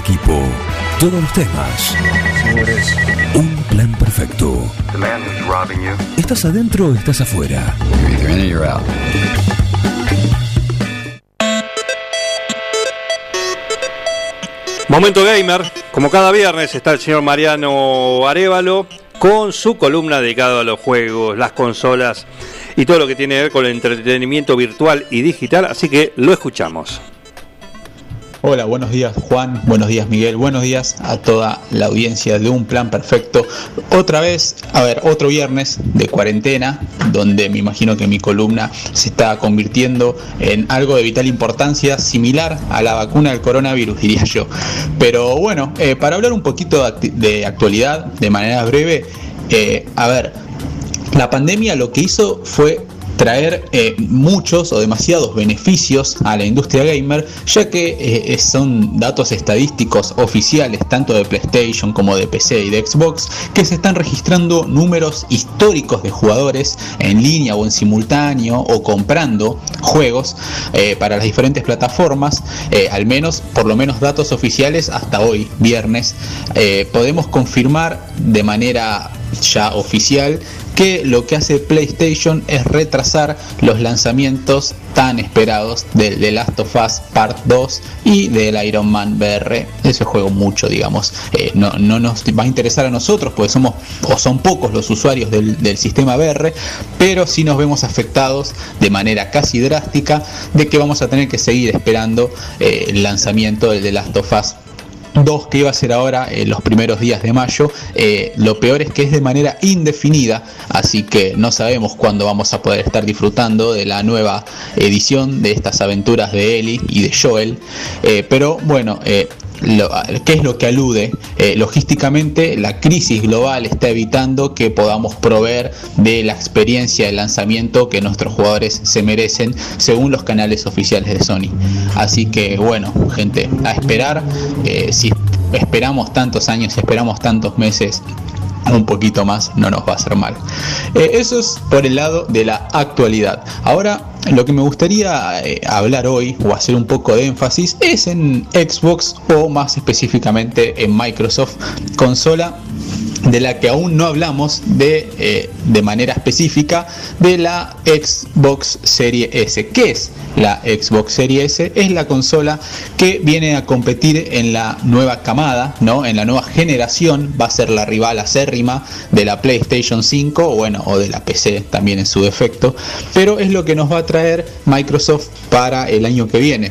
equipo. Todos los temas. Un plan perfecto. ¿Estás adentro o estás afuera? Momento Gamer, como cada viernes está el señor Mariano Arevalo con su columna dedicada a los juegos, las consolas y todo lo que tiene que ver con el entretenimiento virtual y digital, así que lo escuchamos. Hola, buenos días Juan, buenos días Miguel, buenos días a toda la audiencia de Un Plan Perfecto. Otra vez, a ver, otro viernes de cuarentena, donde me imagino que mi columna se está convirtiendo en algo de vital importancia, similar a la vacuna del coronavirus, diría yo. Pero bueno, eh, para hablar un poquito de actualidad, de manera breve, eh, a ver, la pandemia lo que hizo fue traer eh, muchos o demasiados beneficios a la industria gamer, ya que eh, son datos estadísticos oficiales tanto de PlayStation como de PC y de Xbox, que se están registrando números históricos de jugadores en línea o en simultáneo o comprando juegos eh, para las diferentes plataformas, al menos por lo menos datos oficiales hasta hoy, viernes, podemos confirmar de manera ya oficial que lo que hace PlayStation es retrasar los lanzamientos tan esperados de The Last of Us Part 2 y del Iron Man VR. Ese juego mucho, digamos. Eh, no, nos va a interesar a nosotros, porque somos o son pocos los usuarios del, sistema VR, pero sí nos vemos afectados de manera casi drástica de que vamos a tener que seguir esperando eh, el lanzamiento del The Last of Us 2 que iba a ser ahora en los primeros días de mayo. Eh, lo peor es que es de manera indefinida, así que no sabemos cuándo vamos a poder estar disfrutando de la nueva edición de estas aventuras de Ellie y de Joel. Eh, pero bueno, ¿Qué es lo que alude? Eh, logísticamente, la crisis global está evitando que podamos proveer de la experiencia de lanzamiento que nuestros jugadores se merecen según los canales oficiales de Sony. Así que, bueno, gente, a esperar. Eh, si esperamos tantos años, si esperamos tantos meses, un poquito más no nos va a hacer mal. Eh, eso es por el lado de la actualidad. Ahora lo que me gustaría eh, hablar hoy o hacer un poco de énfasis es en Xbox o más específicamente en Microsoft consola de la que aún no hablamos de, eh, de manera específica de la Xbox Series S. ¿Qué es la Xbox Series S? Es la consola que viene a competir en la nueva camada, ¿no? en la nueva generación, va a ser la rival acérrima de la PlayStation 5 o, bueno, o de la PC también en su defecto, pero es lo que nos va a traer Microsoft para el año que viene.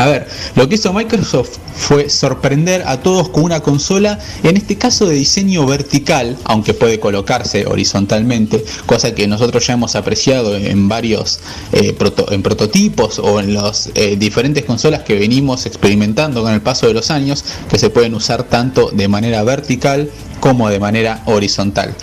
A ver, lo que hizo Microsoft fue sorprender a todos con una consola, en este caso de diseño vertical, aunque puede colocarse horizontalmente, cosa que nosotros ya hemos apreciado en varios eh, prototipos o en las eh, diferentes consolas que venimos experimentando con el paso de los años, que se pueden usar tanto de manera vertical como de manera horizontal.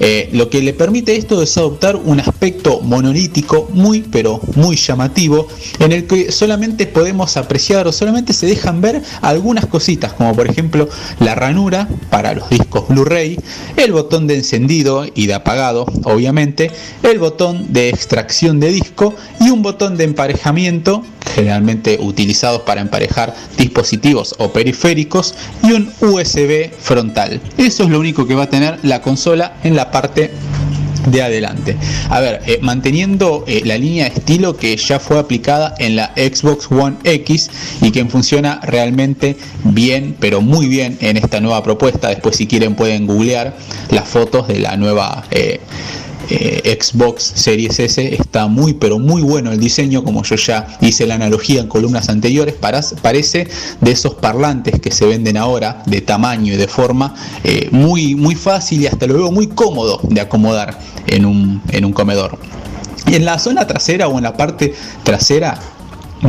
Eh, lo que le permite esto es adoptar un aspecto monolítico muy pero muy llamativo en el que solamente podemos apreciar o solamente se dejan ver algunas cositas como por ejemplo la ranura para los discos Blu-ray, el botón de encendido y de apagado obviamente, el botón de extracción de disco y un botón de emparejamiento generalmente utilizados para emparejar dispositivos o periféricos y un USB frontal. Eso es lo único que va a tener la consola en la parte de adelante. A ver, eh, manteniendo eh, la línea de estilo que ya fue aplicada en la Xbox One X y que funciona realmente bien, pero muy bien en esta nueva propuesta. Después si quieren pueden googlear las fotos de la nueva... Eh, eh, Xbox Series S está muy pero muy bueno el diseño como yo ya hice la analogía en columnas anteriores. Parece de esos parlantes que se venden ahora de tamaño y de forma eh, muy muy fácil y hasta lo veo muy cómodo de acomodar en un, en un comedor. En la zona trasera o en la parte trasera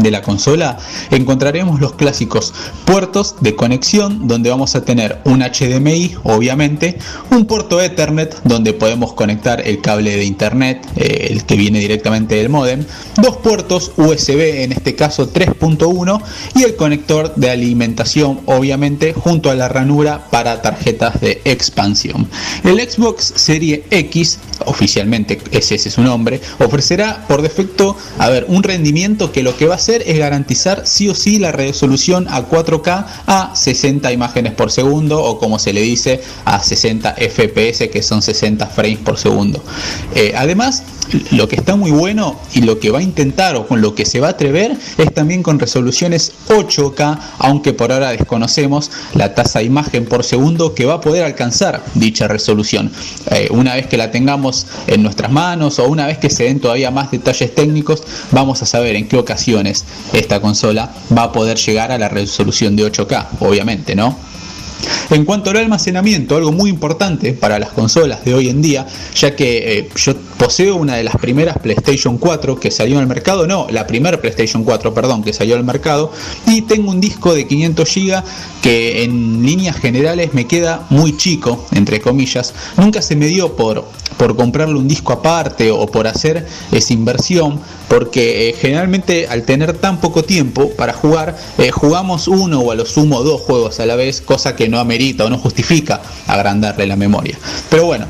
de la consola encontraremos los clásicos puertos de conexión donde vamos a tener un HDMI obviamente un puerto Ethernet donde podemos conectar el cable de internet eh, el que viene directamente del modem dos puertos USB en este caso 3.1 y el conector de alimentación obviamente junto a la ranura para tarjetas de expansión. El Xbox Serie X oficialmente ese es su nombre ofrecerá por defecto a ver un rendimiento que lo que va a es garantizar sí o sí la resolución a 4K a 60 imágenes por segundo o como se le dice a 60 FPS que son 60 frames por segundo. Eh, además, lo que está muy bueno y lo que va a intentar o con lo que se va a atrever es también con resoluciones 8K, aunque por ahora desconocemos la tasa de imagen por segundo que va a poder alcanzar dicha resolución. Eh, una vez que la tengamos en nuestras manos o una vez que se den todavía más detalles técnicos, vamos a saber en qué ocasiones esta consola va a poder llegar a la resolución de 8K, obviamente, ¿no? En cuanto al almacenamiento, algo muy importante para las consolas de hoy en día, ya que eh, yo poseo una de las primeras PlayStation 4 que salió al mercado, no, la primera PlayStation 4, perdón, que salió al mercado, y tengo un disco de 500 GB que en líneas generales me queda muy chico, entre comillas. Nunca se me dio por, por comprarle un disco aparte o por hacer esa inversión, porque eh, generalmente al tener tan poco tiempo para jugar, eh, jugamos uno o a lo sumo dos juegos a la vez, cosa que no amerita o no justifica agrandarle la memoria. Pero bueno,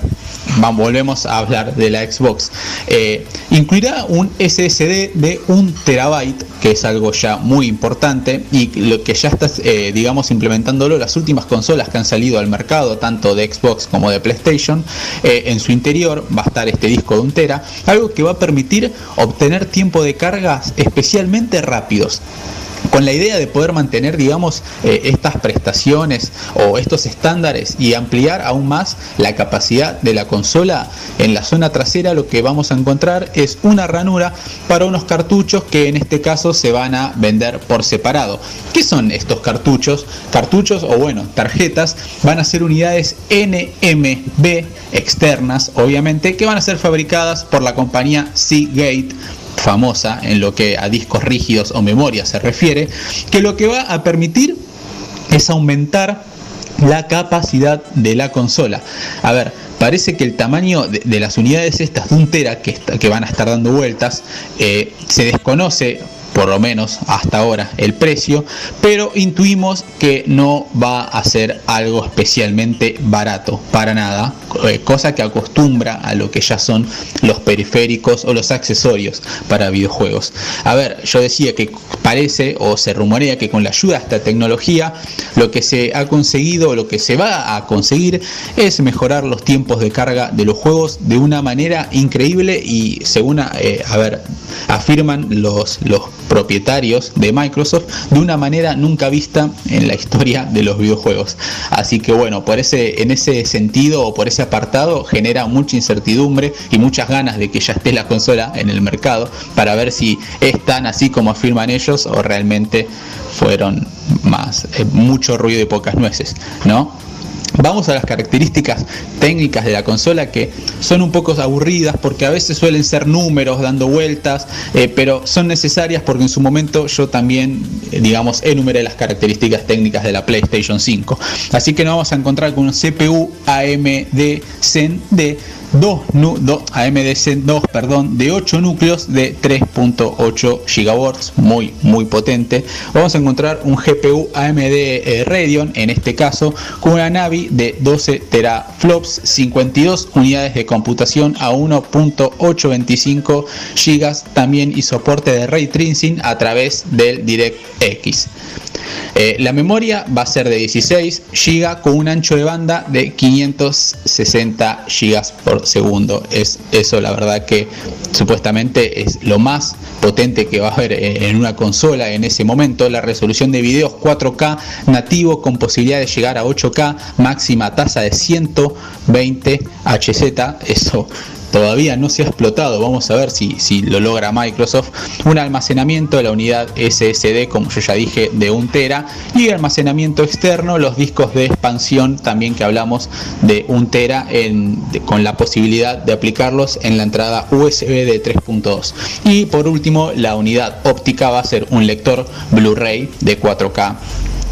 volvemos a hablar de la Xbox. Eh, incluirá un SSD de un terabyte, que es algo ya muy importante y lo que ya está, eh, digamos, implementándolo las últimas consolas que han salido al mercado, tanto de Xbox como de PlayStation. Eh, en su interior va a estar este disco de un tera, algo que va a permitir obtener tiempo de cargas especialmente rápidos con la idea de poder mantener, digamos, eh, estas prestaciones o estos estándares y ampliar aún más la capacidad de la consola, en la zona trasera lo que vamos a encontrar es una ranura para unos cartuchos que en este caso se van a vender por separado. ¿Qué son estos cartuchos? Cartuchos o bueno, tarjetas van a ser unidades NMB externas, obviamente, que van a ser fabricadas por la compañía Seagate famosa en lo que a discos rígidos o memoria se refiere, que lo que va a permitir es aumentar la capacidad de la consola. A ver, parece que el tamaño de, las unidades estas de un tera que, que van a estar dando vueltas eh, se desconoce por lo menos hasta ahora el precio, pero intuimos que no va a ser algo especialmente barato, para nada, eh, cosa que acostumbra a lo que ya son los periféricos o los accesorios para videojuegos. A ver, yo decía que parece o se rumorea que con la ayuda de esta tecnología lo que se ha conseguido o lo que se va a conseguir es mejorar los tiempos de carga de los juegos de una manera increíble y según eh, a ver, afirman los, los propietarios de Microsoft de una manera nunca vista en la historia de los videojuegos. Así que bueno, por ese, en ese sentido o por ese apartado genera mucha incertidumbre y muchas ganas de que ya esté la consola en el mercado para ver si es tan así como afirman ellos o realmente fueron más, eh, mucho ruido y pocas nueces, ¿no? Vamos a las características técnicas de la consola que son un poco aburridas porque a veces suelen ser números dando vueltas, eh, pero son necesarias porque en su momento yo también, eh, digamos, enumeré las características técnicas de la PlayStation 5. Así que nos vamos a encontrar con un CPU AMD Zen de 2, AMD 2 perdón, de 8 núcleos de 3.8 GHz, muy muy potente. Vamos a encontrar un GPU AMD eh, Radeon, en este caso, con una Navi de 12 teraflops, 52 unidades de computación a 1.825 GB, también y soporte de ray tracing a través del DirectX. Eh, la memoria va a ser de 16 GB con un ancho de banda de 560 GB por segundo. Es eso la verdad que supuestamente es lo más potente que va a haber en una consola en ese momento. La resolución de videos 4K nativo con posibilidad de llegar a 8K, máxima tasa de 120 Hz. Eso todavía no se ha explotado, vamos a ver si, si lo logra Microsoft, un almacenamiento de la unidad SSD, como yo ya dije, de 1 tera, y almacenamiento externo, los discos de expansión también que hablamos de 1 tera con la posibilidad de aplicarlos en la entrada USB de 3.2. Y por último, la unidad óptica va a ser un lector Blu-ray de 4K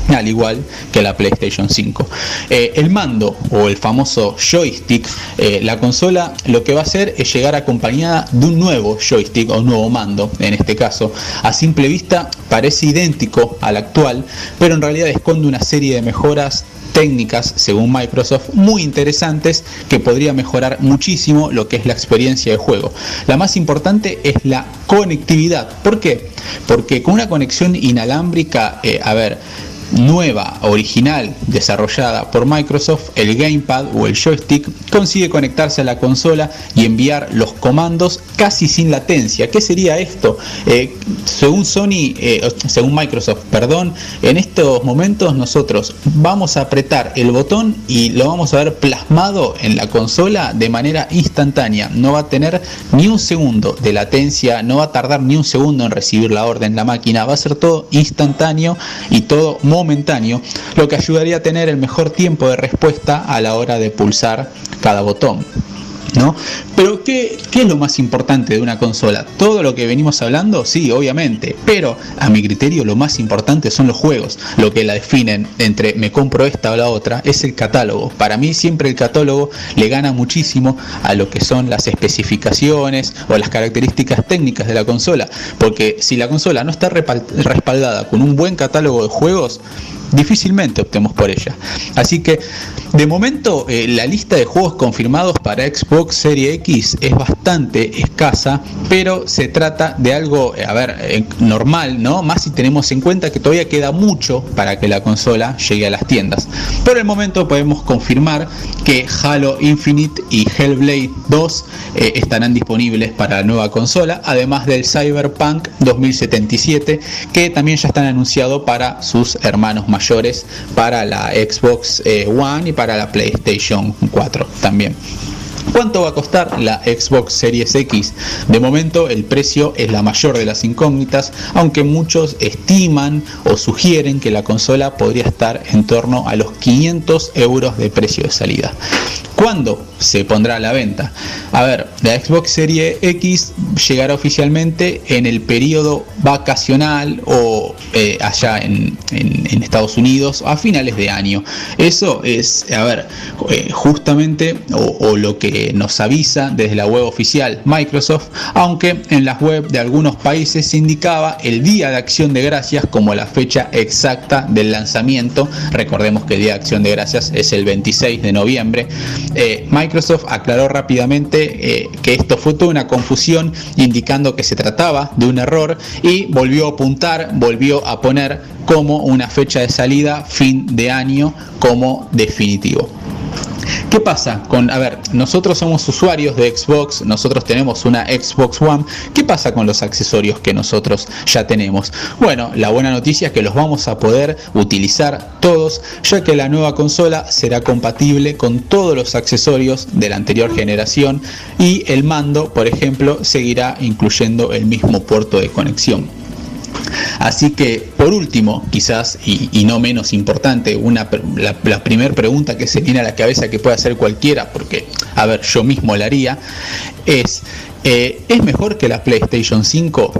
al igual que la PlayStation 5. Eh, el mando o el famoso joystick, eh, la consola lo que va a hacer es llegar acompañada de un nuevo joystick o nuevo mando, en este caso. A simple vista parece idéntico al actual, pero en realidad esconde una serie de mejoras técnicas, según Microsoft, muy interesantes que podría mejorar muchísimo lo que es la experiencia de juego. La más importante es la conectividad. ¿Por qué? Porque con una conexión inalámbrica, eh, a ver, nueva, original, desarrollada por Microsoft, el gamepad o el joystick consigue conectarse a la consola y enviar los comandos casi sin latencia. ¿Qué sería esto? Eh, según Sony, eh, según Microsoft, perdón, en estos momentos nosotros vamos a apretar el botón y lo vamos a ver plasmado en la consola de manera instantánea. No va a tener ni un segundo de latencia, no va a tardar ni un segundo en recibir la orden la máquina, va a ser todo instantáneo y todo momentáneo, lo que ayudaría a tener el mejor tiempo de respuesta a la hora de pulsar cada botón. Pero ¿qué, ¿qué, es lo más importante de una consola? ¿Todo lo que venimos hablando? Sí, obviamente, pero a mi criterio lo más importante son los juegos. Lo que la definen entre me compro esta o la otra es el catálogo. Para mí siempre el catálogo le gana muchísimo a lo que son las especificaciones o las características técnicas de la consola. Porque si la consola no está respaldada con un buen catálogo de juegos, difícilmente optemos por ella. Así que de momento eh, la lista de juegos confirmados para Xbox Series X es bastante escasa, pero se trata de algo, eh, a ver, eh, normal, ¿no? Más si tenemos en cuenta que todavía queda mucho para que la consola llegue a las tiendas. Por el momento podemos confirmar que Halo Infinite y Hellblade 2 estarán disponibles para la nueva consola, además del Cyberpunk 2077, que también ya están anunciados para sus hermanos mayores, para la Xbox One y para para la PlayStation 4 también. ¿Cuánto va a costar la Xbox Series X? De momento el precio es la mayor de las incógnitas, aunque muchos estiman o sugieren que la consola podría estar en torno a los 500 euros de precio de salida. ¿Cuándo se pondrá a la venta? A ver, la Xbox Series X llegará oficialmente en el periodo vacacional o eh, allá en, Estados Unidos a finales de año. Eso es, a ver, eh, justamente o, lo que nos avisa desde la web oficial Microsoft, aunque en las web de algunos países se indicaba el día de acción de gracias como la fecha exacta del lanzamiento. Recordemos que el día de acción de gracias es el 26 de noviembre. Eh, Microsoft aclaró rápidamente eh, que esto fue toda una confusión indicando que se trataba de un error y volvió a apuntar, volvió a poner como una fecha de salida fin de año como definitivo. ¿Qué pasa con, a ver, nosotros somos usuarios de Xbox, nosotros tenemos una Xbox One, ¿qué pasa con los accesorios que nosotros ya tenemos? Bueno, la buena noticia es que los vamos a poder utilizar todos, ya que la nueva consola será compatible con todos los accesorios de la anterior generación y el mando, por ejemplo, seguirá incluyendo el mismo puerto de conexión. Así que, por último, quizás, y, no menos importante, una, la, primera pregunta que se viene a la cabeza que puede hacer cualquiera, porque, a ver, yo mismo la haría, es, eh, ¿es mejor que la PlayStation 5?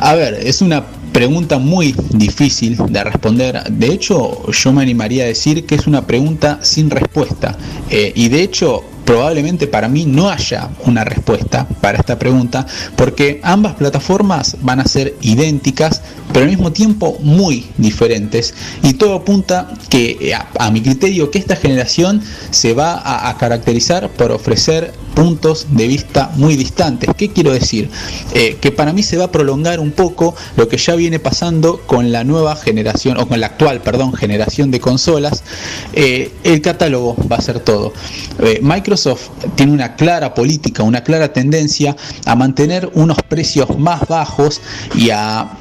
A ver, es una pregunta muy difícil de responder. De hecho, yo me animaría a decir que es una pregunta sin respuesta. Eh, y de hecho, probablemente para mí no haya una respuesta para esta pregunta porque ambas plataformas van a ser idénticas pero al mismo tiempo muy diferentes. Y todo apunta que a, mi criterio que esta generación se va a, caracterizar por ofrecer puntos de vista muy distantes. ¿Qué quiero decir? Eh, que para mí se va a prolongar un poco lo que ya viene pasando con la nueva generación, o con la actual, perdón, generación de consolas. Eh, el catálogo va a ser todo. Eh, Microsoft tiene una clara política, una clara tendencia a mantener unos precios más bajos y a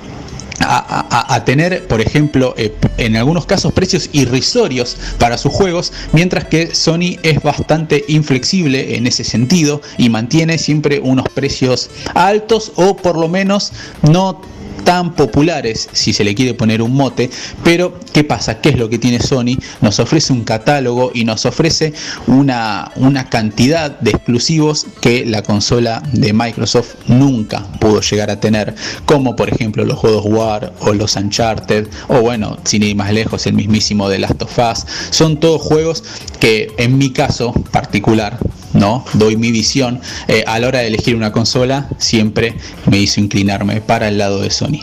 a, tener, por ejemplo, eh, en algunos casos precios irrisorios para sus juegos, mientras que Sony es bastante inflexible en ese sentido y mantiene siempre unos precios altos o por lo menos no tan populares, si se le quiere poner un mote, pero ¿qué pasa? ¿Qué es lo que tiene Sony? Nos ofrece un catálogo y nos ofrece una, una cantidad de exclusivos que la consola de Microsoft nunca pudo llegar a tener, como por ejemplo los juegos War o los Uncharted, o bueno, sin ir más lejos, el mismísimo de Last of Us. Son todos juegos que en mi caso particular ¿no? Doy mi visión. Eh, a la hora de elegir una consola, siempre me hizo inclinarme para el lado de Sony.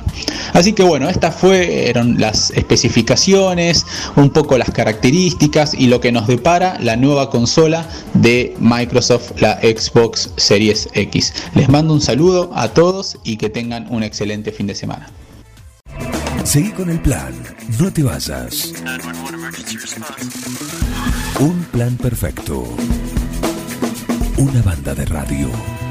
Así que bueno, estas fueron las especificaciones, un poco las características y lo que nos depara la nueva consola de Microsoft, la Xbox Series X. Les mando un saludo a todos y que tengan un excelente fin de semana. Seguí con el plan, no te vayas. Un plan perfecto. Una banda de radio.